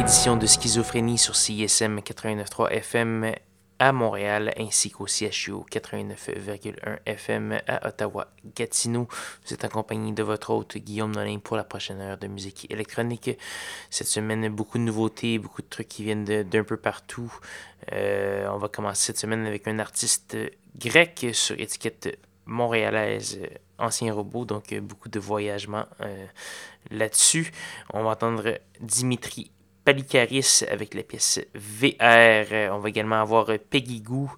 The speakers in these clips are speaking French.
Édition de Schizophrénie sur CISM 89.3 FM à Montréal ainsi qu'au CHU 89.1 FM à Ottawa-Gatineau. Vous êtes accompagné de votre hôte Guillaume Nolin pour la prochaine heure de musique électronique. Cette semaine, beaucoup de nouveautés, beaucoup de trucs qui viennent d'un peu partout. Euh, on va commencer cette semaine avec un artiste grec sur étiquette montréalaise Ancien Robot, donc beaucoup de voyagement euh, là-dessus. On va entendre Dimitri Palikaris avec la pièce VR. On va également avoir Peggy Goo,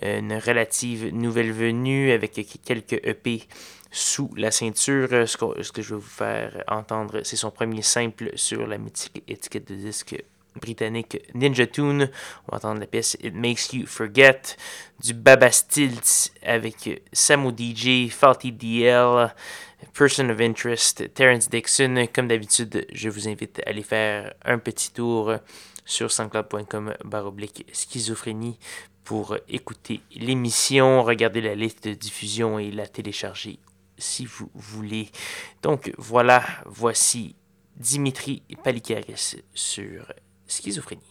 une relative nouvelle venue avec quelques EP sous la ceinture. Ce que, je vais vous faire entendre, c'est son premier simple sur la mythique étiquette de disque britannique Ninja Tune. On va entendre la pièce It Makes You Forget du Baba Stilts avec Samu DJ, Faulty DL, Person of Interest, Terence Dixon. Comme d'habitude, je vous invite à aller faire un petit tour sur sanscloud.com baroblique schizophrénie pour écouter l'émission, regarder la liste de diffusion et la télécharger si vous voulez. Donc voilà, voici Dimitri Palikaris sur schizophrénie.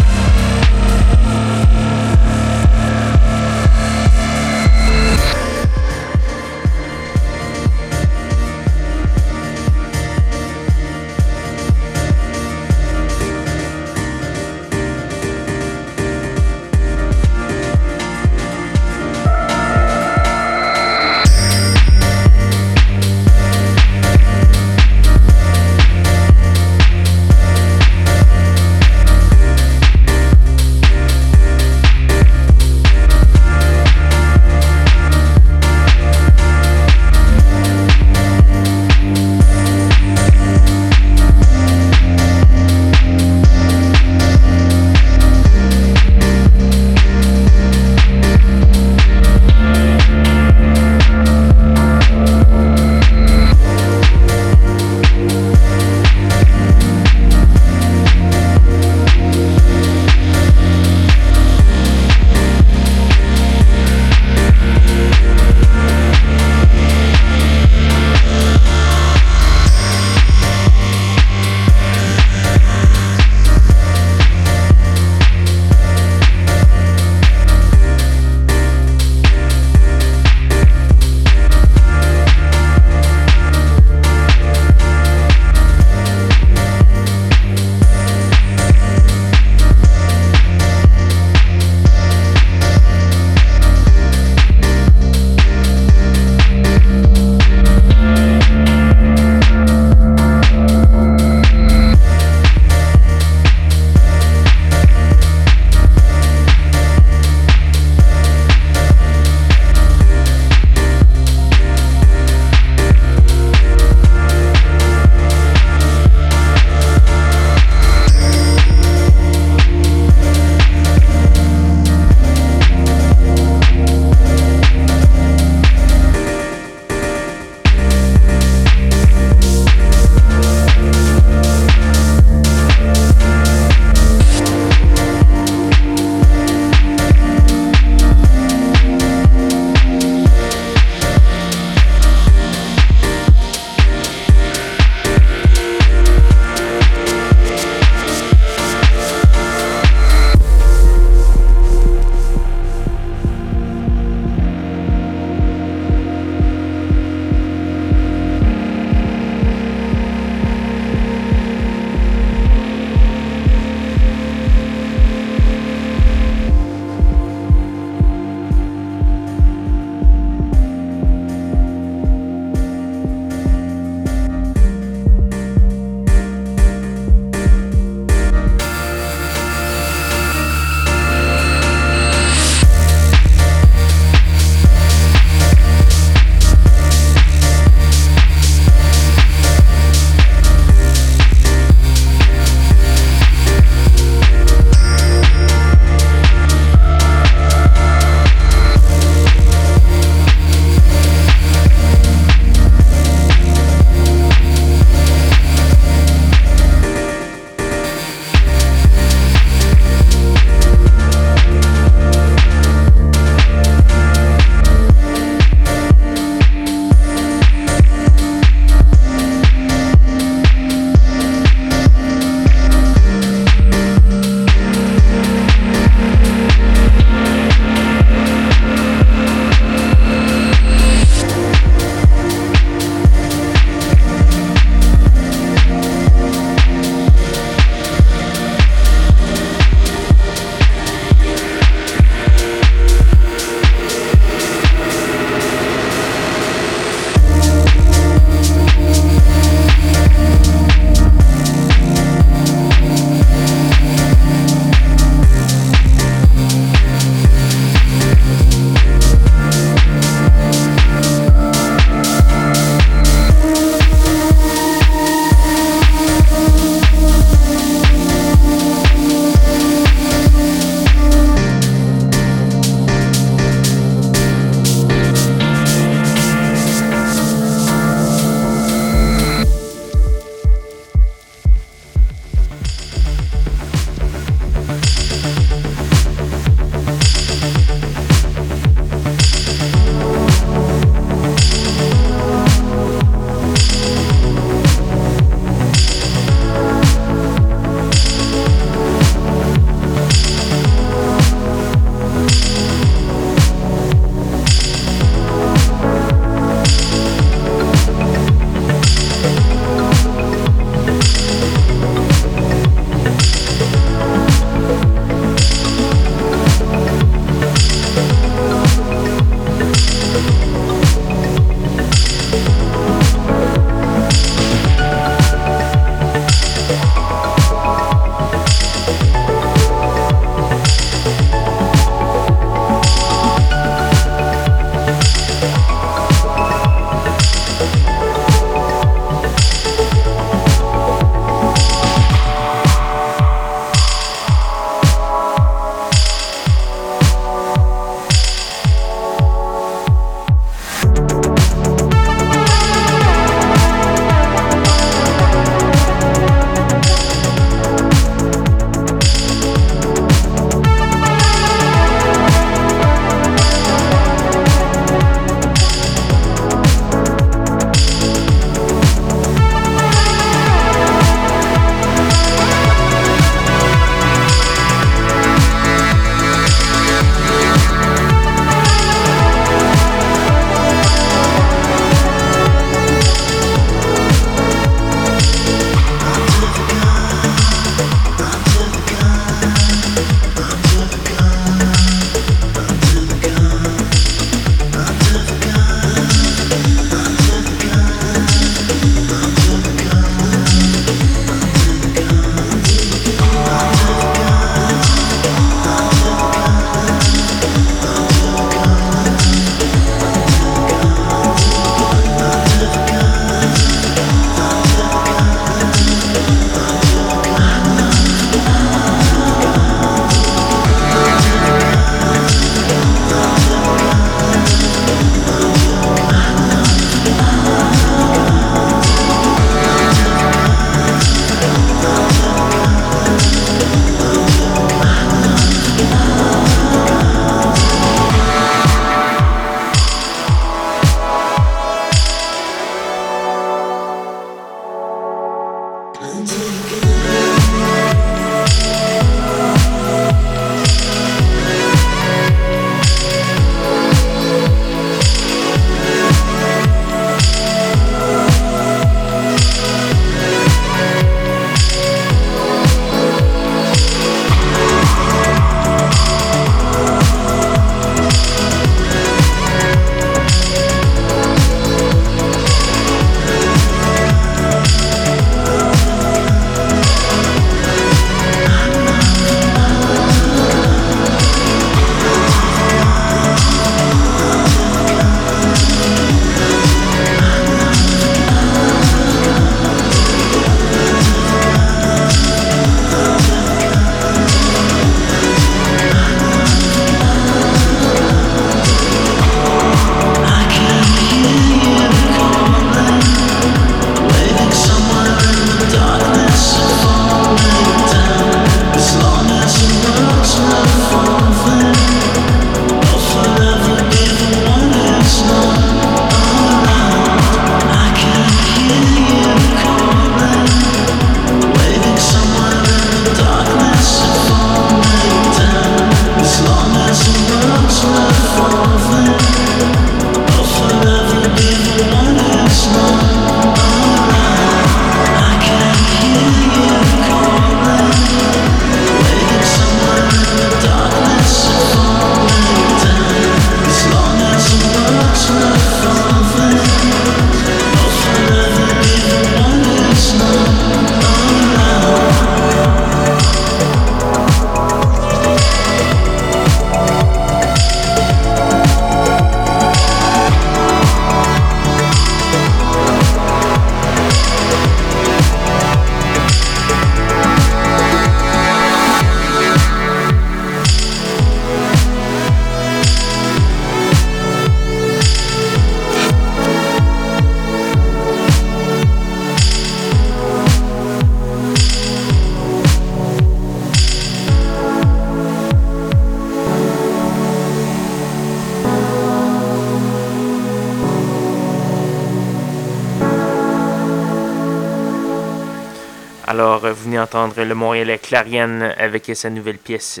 Entendre le Montréalais Clarion avec sa nouvelle pièce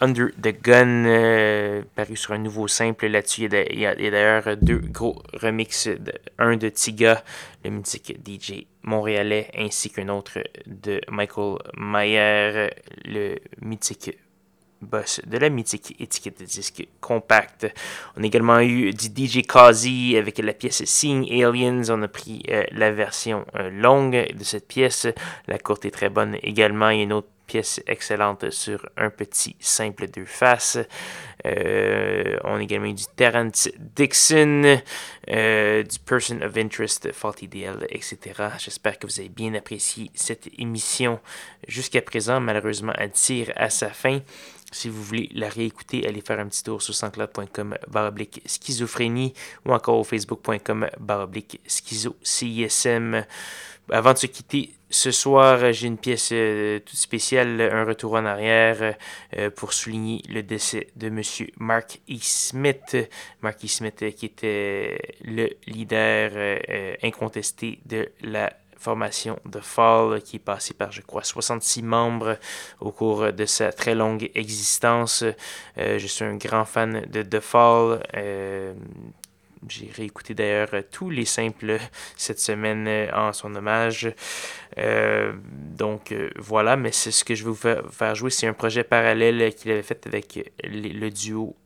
Under the Gun, euh, paru sur un nouveau simple. Là-dessus, il y a d'ailleurs deux gros remixes, un de Tiga, le mythique DJ montréalais, ainsi qu'un autre de Michael Mayer, le mythique boss de la mythique étiquette de disque compact. On a également eu du DJ Kazi avec la pièce Seeing Aliens. On a pris euh, la version euh, longue de cette pièce. La courte est très bonne également. Il y a une autre pièce excellente sur un petit simple deux faces. Euh, on a également eu du Terrence Dixon, du Person of Interest, Faulty DL, etc. J'espère que vous avez bien apprécié cette émission jusqu'à présent. Malheureusement, elle tire à sa fin. Si vous voulez la réécouter, allez faire un petit tour sur sanscloud.com baroblique schizophrénie ou encore au facebook.com baroblique schizo CISM. Avant de se quitter, ce soir, j'ai une pièce euh, toute spéciale, un retour en arrière euh, pour souligner le décès de M. Mark E. Smith. Mark E. Smith qui était le leader euh, incontesté de la formation de Fall qui est passée par, je crois, 66 membres au cours de sa très longue existence. Euh, je suis un grand fan de The Fall. Euh, j'ai réécouté d'ailleurs tous les simples cette semaine en son hommage. Euh, donc voilà, mais c'est ce que je vais vous faire jouer. C'est un projet parallèle qu'il avait fait avec le duo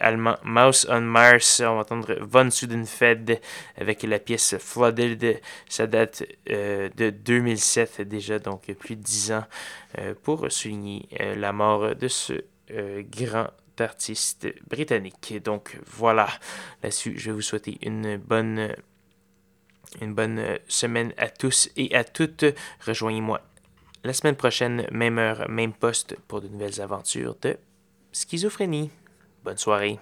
allemand Mouse on Mars. On va entendre Von Sudenfed avec la pièce Flooded. Ça date euh, de 2007 déjà, donc plus de 10 ans, euh, pour souligner euh, la mort de ce grand artiste britannique. Donc voilà, là-dessus, je vais vous souhaiter une bonne, une bonne semaine à tous et à toutes. Rejoignez-moi la semaine prochaine, même heure, même poste, pour de nouvelles aventures de schizophrénie. Bonne soirée.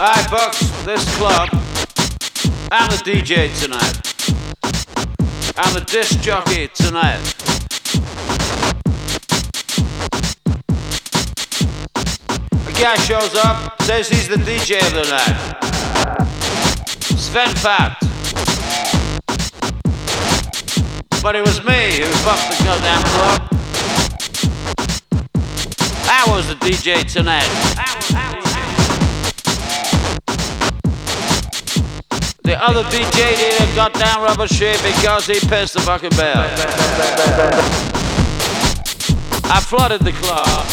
Hi, folks. This club. I'm the DJ tonight. I'm the disc jockey tonight. A guy shows up, says he's the DJ of the night. Sven Fat. But it was me who fucked the goddamn club. I was the DJ tonight. The other DJ did a goddamn rubber shit because he pissed the fucking bell. I flooded the club.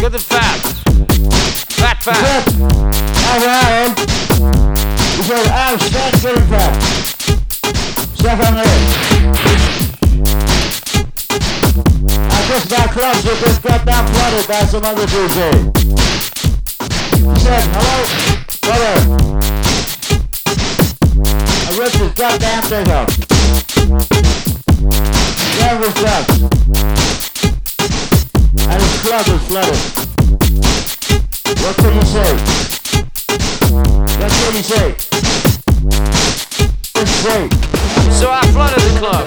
Good and fat. Fat. Alright. Said, I'm fat, good and fat. Step on it. I just got clubs that just got down flooded by some other DJ. He said, hello, brother. I ripped his goddamn thing up. That was sucks. And his club is flooded. What can you say? What can you say? What say? So I flooded the club.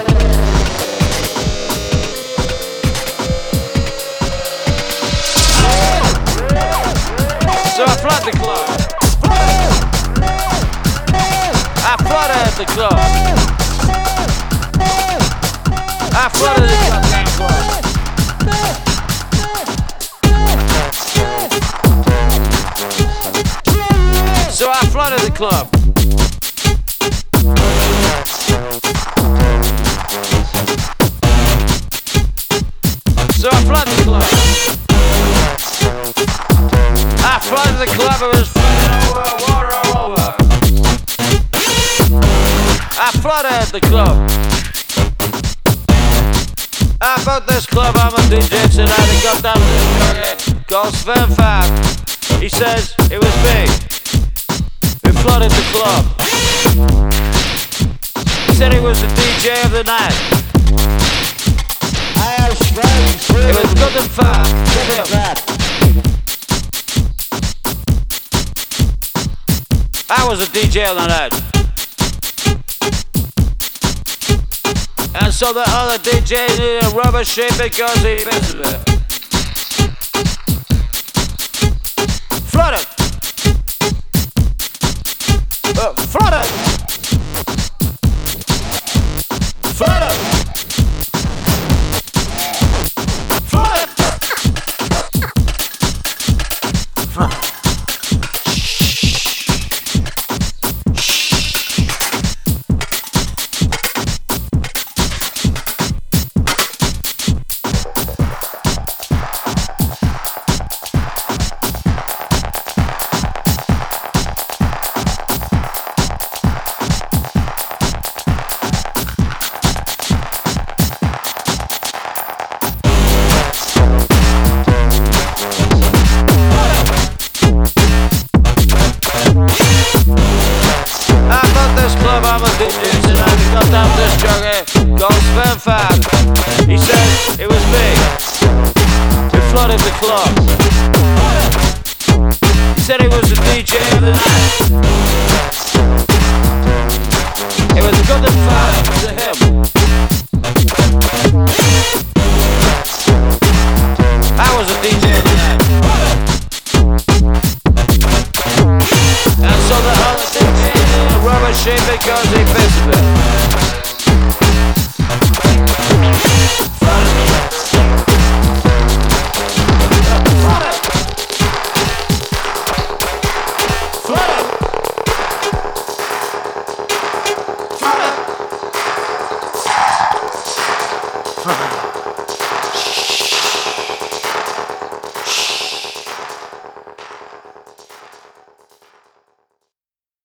So I flooded the club. I flooded the club. I flooded the club. So I flooded the club. So I flooded the club. I flooded the club, it was flooding over, water all over. I flooded the club. I bought this club, I'm a DJ tonight, he got down to the goes Sven Fab. He says it was me flooded the club. He said he was the DJ of the night. I am strong, It was good and fat. good and fat. I was a DJ on the night. And so the other DJ needed a rubber shit because he missed it.